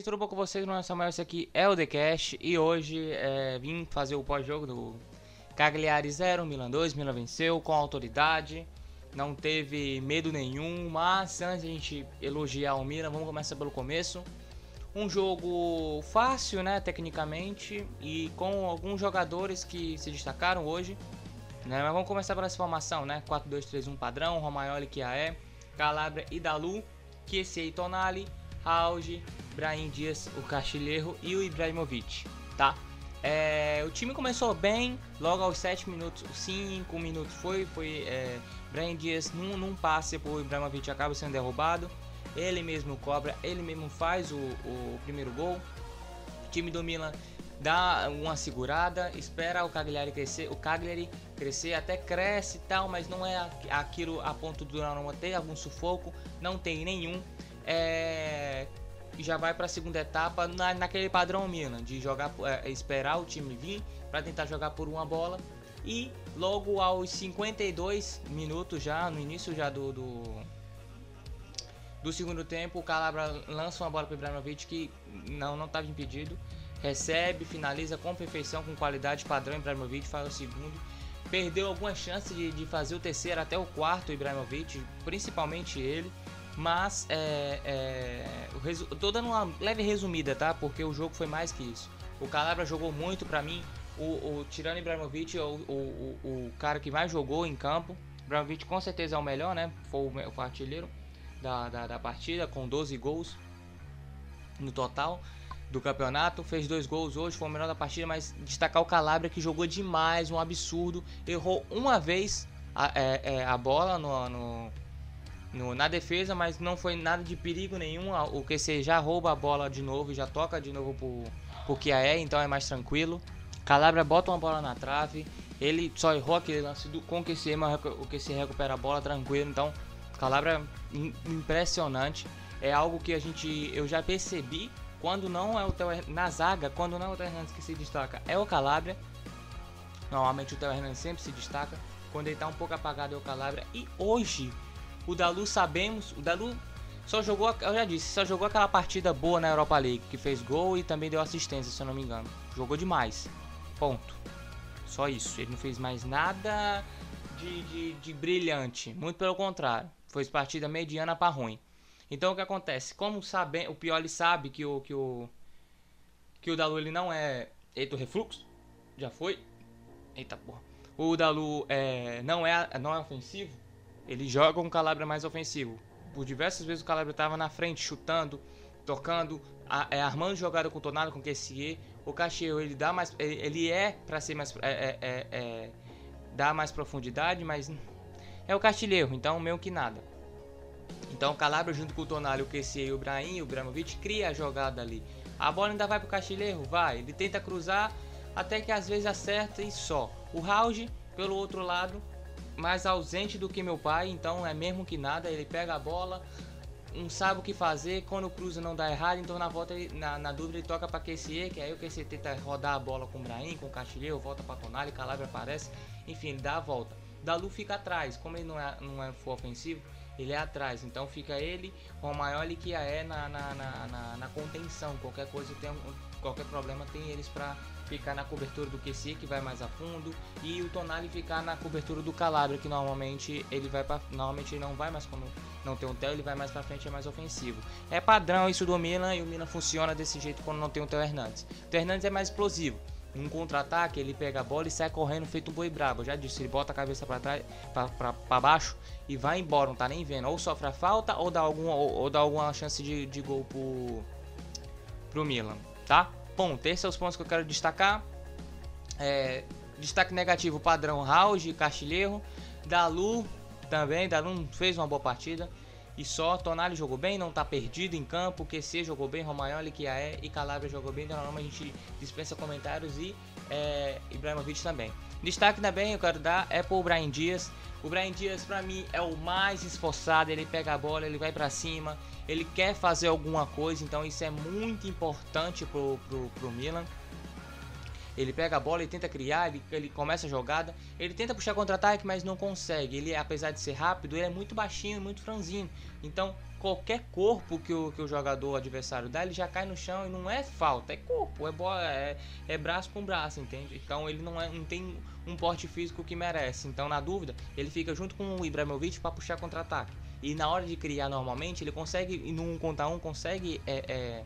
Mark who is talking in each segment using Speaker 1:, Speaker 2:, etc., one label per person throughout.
Speaker 1: gente, tudo bom com vocês? Meu nome é Samuel, esse aqui é o The Cash e hoje é, vim fazer o pós-jogo do Cagliari 0, Milan 2, Milan venceu com autoridade, não teve medo nenhum, mas antes de a gente elogiar o Milan, vamos começar pelo começo. Um jogo fácil, né, tecnicamente, e com alguns jogadores que se destacaram hoje, né, mas vamos começar pela formação, né, 4-2-3-1 padrão, Romagnoli, Kiaé, Calabria e Dalu, Kiesei Tonali, Auge, Brahim Dias, o Castilheiro e o Ibrahimovic, tá? É, o time começou bem, logo aos 7 minutos, 5 minutos foi, foi é, Brahim Dias num, num passe pro Ibrahimovic acaba sendo derrubado, ele mesmo cobra, ele mesmo faz o, o primeiro gol, o time do Milan dá uma segurada, espera o Cagliari crescer, o Cagliari crescer, até cresce e tal, mas não é aquilo a ponto de não ter algum sufoco, não tem nenhum, é, já vai para a segunda etapa na, naquele padrão Milan, de jogar, é, esperar o time vir para tentar jogar por uma bola. E logo aos 52 minutos já, no início já do, do, do segundo tempo, o Calabra lança uma bola para Ibrahimovic que não não estava impedido. Recebe, finaliza com perfeição, com qualidade padrão. Ibrahimovic faz o segundo. Perdeu algumas chances de, de fazer o terceiro até o quarto, Ibrahimovic, principalmente ele. Mas é, é, eu tô dando uma leve resumida, tá? Porque o jogo foi mais que isso. O Calabria jogou muito para mim. O, o Tirano Ibrahimovic é o, o, o, o, cara que mais jogou em campo. Ibrahimovic com certeza é o melhor, né? Foi o, o artilheiro da, da, da partida, com 12 gols no total do campeonato. Fez dois gols hoje, foi o melhor da partida. Mas destacar o Calabria que jogou demais, um absurdo. Errou uma vez a, é, é, a bola no, no no, na defesa, mas não foi nada de perigo nenhum. O QC já rouba a bola de novo já toca de novo pro, pro Kiaé, então é mais tranquilo. Calabria bota uma bola na trave, ele só errou aquele lance do, com o QC, mas o QC recupera a bola tranquilo, então Calabria impressionante. É algo que a gente eu já percebi quando não é o Theo, na zaga, quando não é o Theo Hernandes que se destaca, é o Calabria. Normalmente o Theo Hernandes sempre se destaca. Quando ele tá um pouco apagado é o Calabria. E hoje o Dalu sabemos, o Dalu só jogou, eu já disse, só jogou aquela partida boa na Europa League, que fez gol e também deu assistência, se eu não me engano. Jogou demais. Ponto. Só isso. Ele não fez mais nada de, de, de brilhante. Muito pelo contrário. Foi partida mediana para ruim. Então o que acontece? Como sabe, o Pioli sabe que o que o que o Dalu ele não é eita refluxo, já foi. Eita porra. O Dalu é, não é não é ofensivo. Ele joga um Calabria mais ofensivo. Por diversas vezes o Calabria estava na frente, chutando, tocando, é, armando jogada com o Tornado, com o QSE. O Cacheiro, ele dá mais. Ele é para ser mais. É, é, é, é, dá mais profundidade, mas é o Castilheiro, então meio que nada. Então o Calabria junto com o Tonali, o QC e o Brahim, o Bramovic cria a jogada ali. A bola ainda vai pro Castilheiro? Vai. Ele tenta cruzar até que às vezes acerta e só. O Rauge, pelo outro lado, mais ausente do que meu pai, então é mesmo que nada, ele pega a bola, não sabe o que fazer, quando o cruza não dá errado, então na volta ele, na, na, dúvida ele toca para QCE, que aí o QCE tenta rodar a bola com o Brahim, com o Castilheiro, volta para Tonali, Calabria aparece, enfim, ele dá a volta. Dalu fica atrás, como ele não é, não é for ofensivo, ele é atrás, então fica ele, Romagnoli que é na, na, na, na, na contenção, qualquer coisa tem qualquer problema tem eles para ficar na cobertura do QC, que vai mais a fundo, e o Tonali ficar na cobertura do Calabria, que normalmente ele vai para normalmente ele não vai mais quando não tem um Theo, ele vai mais para frente, é mais ofensivo. É padrão isso do Milan e o Milan funciona desse jeito quando não tem o Theo Hernandes. O Hernandes é mais explosivo. Num contra-ataque, ele pega a bola e sai correndo feito um boi brabo. Já disse, ele bota a cabeça para trás, para baixo e vai embora, não tá nem vendo. Ou sofre a falta ou dá alguma, ou, ou dá alguma chance de, de gol pro, pro Milan, tá? Ponto. Esses são os pontos que eu quero destacar. É, destaque negativo, padrão Rauge, Castilheiro. Dalu também, Dalu fez uma boa partida. E só, Tonali jogou bem, não está perdido em campo. QC jogou bem, Romagnoli, Kiaé e Calabria jogou bem. Então, a gente dispensa comentários e é, Ibrahimovic também. Destaque também eu quero dar é pro Brian Dias. O Brian Dias, para mim, é o mais esforçado. Ele pega a bola, ele vai para cima, ele quer fazer alguma coisa. Então, isso é muito importante pro, pro, pro Milan. Ele pega a bola e tenta criar, ele, ele começa a jogada, ele tenta puxar contra-ataque, mas não consegue. Ele, apesar de ser rápido, ele é muito baixinho, muito franzino. Então, qualquer corpo que o, que o jogador adversário dá, ele já cai no chão e não é falta, é corpo, é bola, é, é braço com braço, entende? Então ele não, é, não tem um porte físico que merece. Então, na dúvida, ele fica junto com o Ibrahimovic para puxar contra-ataque. E na hora de criar normalmente, ele consegue, no 1 contra 1, consegue é, é,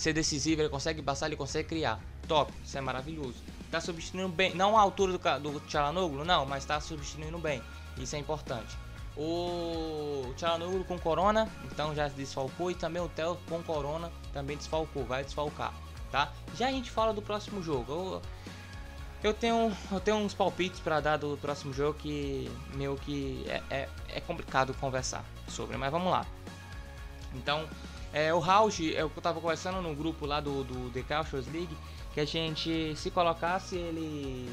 Speaker 1: ser decisivo, ele consegue passar, ele consegue criar. Top, isso é maravilhoso. Tá substituindo bem, não a altura do, do Tchalanoglu, não, mas tá substituindo bem. Isso é importante. O Tchalanoglu com Corona, então já desfalcou. E também o Theo com Corona também desfalcou, vai desfalcar, tá? Já a gente fala do próximo jogo. Eu, eu tenho, eu tenho uns palpites para dar do próximo jogo que meio que é, é, é, complicado conversar sobre, mas vamos lá. Então, é, o Rauge, eu tava conversando no grupo lá do, do The Cautious League, que a gente, se colocasse ele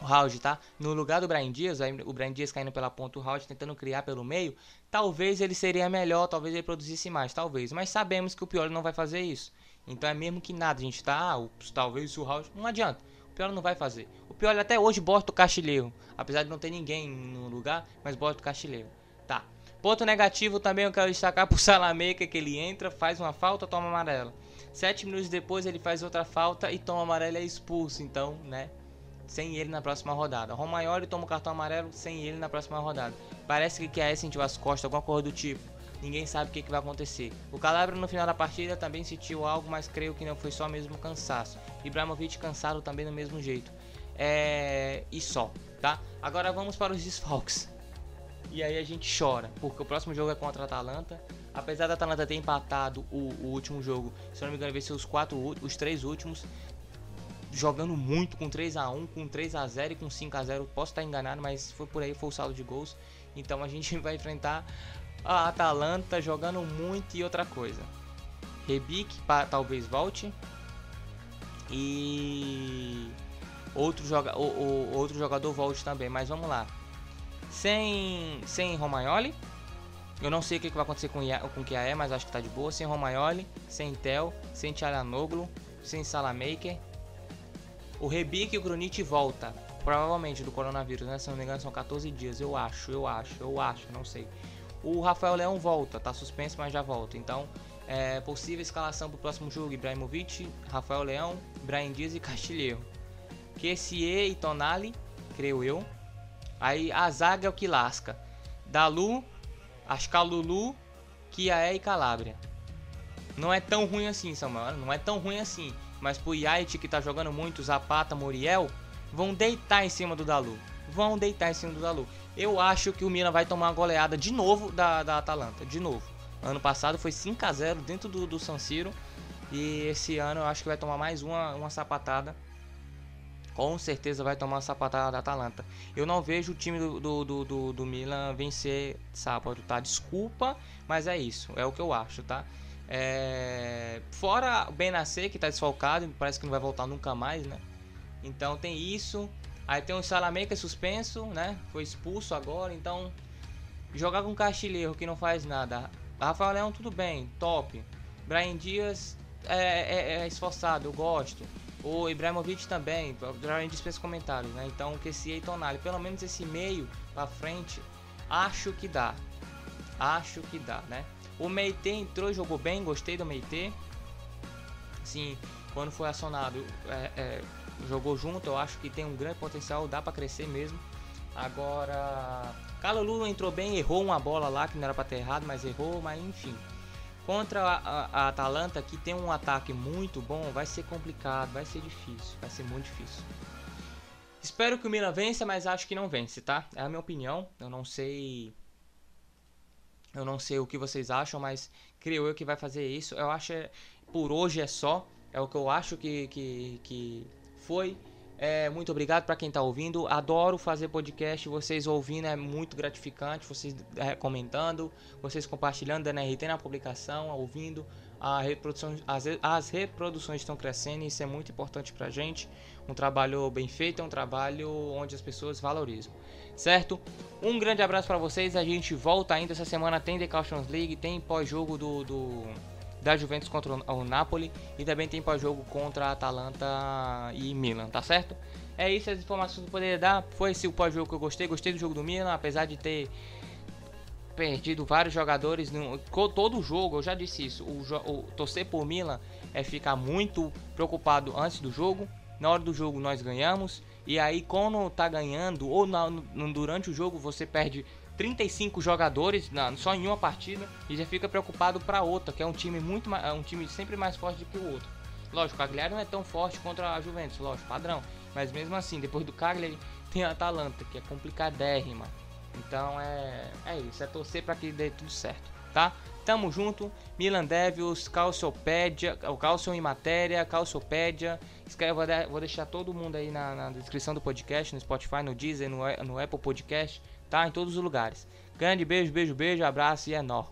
Speaker 1: o Howard, tá? No lugar do Brian Dias, o Brian Dias caindo pela ponta, o Howard tentando criar pelo meio, talvez ele seria melhor, talvez ele produzisse mais, talvez. Mas sabemos que o Pioli não vai fazer isso. Então é mesmo que nada, a gente tá, ah, talvez o Howard, não adianta. O Pioli não vai fazer. O Pioli até hoje bota o Castilheiro, apesar de não ter ninguém no lugar, mas bota o Castilheiro. Tá. Ponto negativo também eu quero destacar pro Salameca que ele entra, faz uma falta, toma amarela. Sete minutos depois ele faz outra falta e toma amarela e é expulso. Então, né? sem ele na próxima rodada. Romagnoli toma o cartão amarelo sem ele na próxima rodada. Parece que quer sentiu as costas, alguma coisa do tipo. Ninguém sabe o que, que vai acontecer. O Calabria no final da partida também sentiu algo, mas creio que não foi só mesmo cansaço. Ibrahimovic cansado também do mesmo jeito. É... E só, tá? Agora vamos para os desfalques. E aí a gente chora, porque o próximo jogo é contra a Atalanta. Apesar da Atalanta ter empatado o, o último jogo, se não me engano, venceu os quatro, os três últimos jogando muito com 3 a 1 com 3 a 0 e com 5 a 0 Posso estar enganado, mas foi por aí, foi o saldo de gols. Então a gente vai enfrentar a Atalanta jogando muito e outra coisa. Rebic talvez volte. E outro, joga, o, o, outro jogador volte também, mas vamos lá. Sem, sem Romagnoli. Eu não sei o que, vai acontecer com, com o Kiaé, mas acho que tá de boa. Sem Romagnoli, sem Tel, sem Tchalanoglu, sem Salamaker o Rebic e o Grunit volta. Provavelmente do coronavírus, né? Se não me engano, são 14 dias. Eu acho, eu acho, eu acho, não sei. O Rafael Leão volta, tá suspenso, mas já volta. Então, é, possível escalação pro próximo jogo: Ibrahimovic, Rafael Leão, Brian Dias e Castilheiro. Kessie e Tonali, creio eu. Aí a zaga é o que lasca. Dalu, Ascalulu, Kiaé e Calabria. Não é tão ruim assim, Samuel. Não é tão ruim assim. Mas pro Yait que tá jogando muito, Zapata, Muriel, vão deitar em cima do Dalu. Vão deitar em cima do Dalu. Eu acho que o Milan vai tomar uma goleada de novo da, da Atalanta. De novo. Ano passado foi 5 a 0 dentro do, do San Siro. E esse ano eu acho que vai tomar mais uma, uma sapatada. Com certeza vai tomar uma sapatada da Atalanta. Eu não vejo o time do, do, do, do, Milan vencer sábado, tá? Desculpa, mas é isso. É o que eu acho, tá? É... Fora o Benacer, que está desfalcado, parece que não vai voltar nunca mais, né? Então tem isso. Aí tem o é suspenso, né? Foi expulso agora, então jogar com Castilheiro que não faz nada. Rafael Leão tudo bem, top. Brian Dias é, é, é esforçado, eu gosto. O Ibrahimovic também, Brian dispensa comentários, né? Então que esse Tonali, pelo menos esse meio para frente, acho que dá. Acho que dá, né? O Meite entrou jogou bem, gostei do Meite. Sim, quando foi acionado, é, é, jogou junto, eu acho que tem um grande potencial, dá para crescer mesmo. Agora, Calulu entrou bem, errou uma bola lá que não era para ter errado, mas errou, mas enfim. Contra a, a, a, Atalanta, que tem um ataque muito bom, vai ser complicado, vai ser difícil, vai ser muito difícil. Espero que o Milan vença, mas acho que não vence, tá? É a minha opinião. Eu não sei eu não sei o que vocês acham, mas creio eu que vai fazer isso. Eu acho é, por hoje é só. É o que eu acho que, que, que foi. É, muito obrigado para quem está ouvindo. Adoro fazer podcast. Vocês ouvindo é muito gratificante. Vocês é, comentando, vocês compartilhando, dando RT na publicação, ouvindo. A reprodução, as, as reproduções estão crescendo e isso é muito importante para gente. Um trabalho bem feito é um trabalho onde as pessoas valorizam certo? Um grande abraço para vocês. A gente volta ainda essa semana. Tem The Cautions League, tem pós-jogo do, do, da Juventus contra o Napoli e também tem pós-jogo contra a Atalanta e Milan, tá certo? É isso as informações que eu poderia dar. Foi esse o pós-jogo que eu gostei. Gostei do jogo do Milan, apesar de ter perdido vários jogadores. No, todo o jogo, eu já disse isso. O, o, torcer por Milan é ficar muito preocupado antes do jogo. Na hora do jogo nós ganhamos. E aí, quando tá ganhando, ou na, no, durante o jogo, você perde 35 jogadores na, só em uma partida e já fica preocupado para outra, que é um time muito é um time sempre mais forte do que o outro. Lógico, o Cagliari não é tão forte contra a Juventus, lógico, padrão. Mas mesmo assim, depois do Cagliari tem a Atalanta, que é complicadérrima. Então é, é isso, é torcer para que dê tudo certo, tá? Tamo junto, Milan Devils, Calciopédia, o Calcio em Matéria, Calciopédia. Escreve, vou deixar todo mundo aí na, na, descrição do podcast, no Spotify, no Deezer, no, no Apple Podcast, tá? Em todos os lugares. Grande beijo, beijo, beijo, abraço e é nó.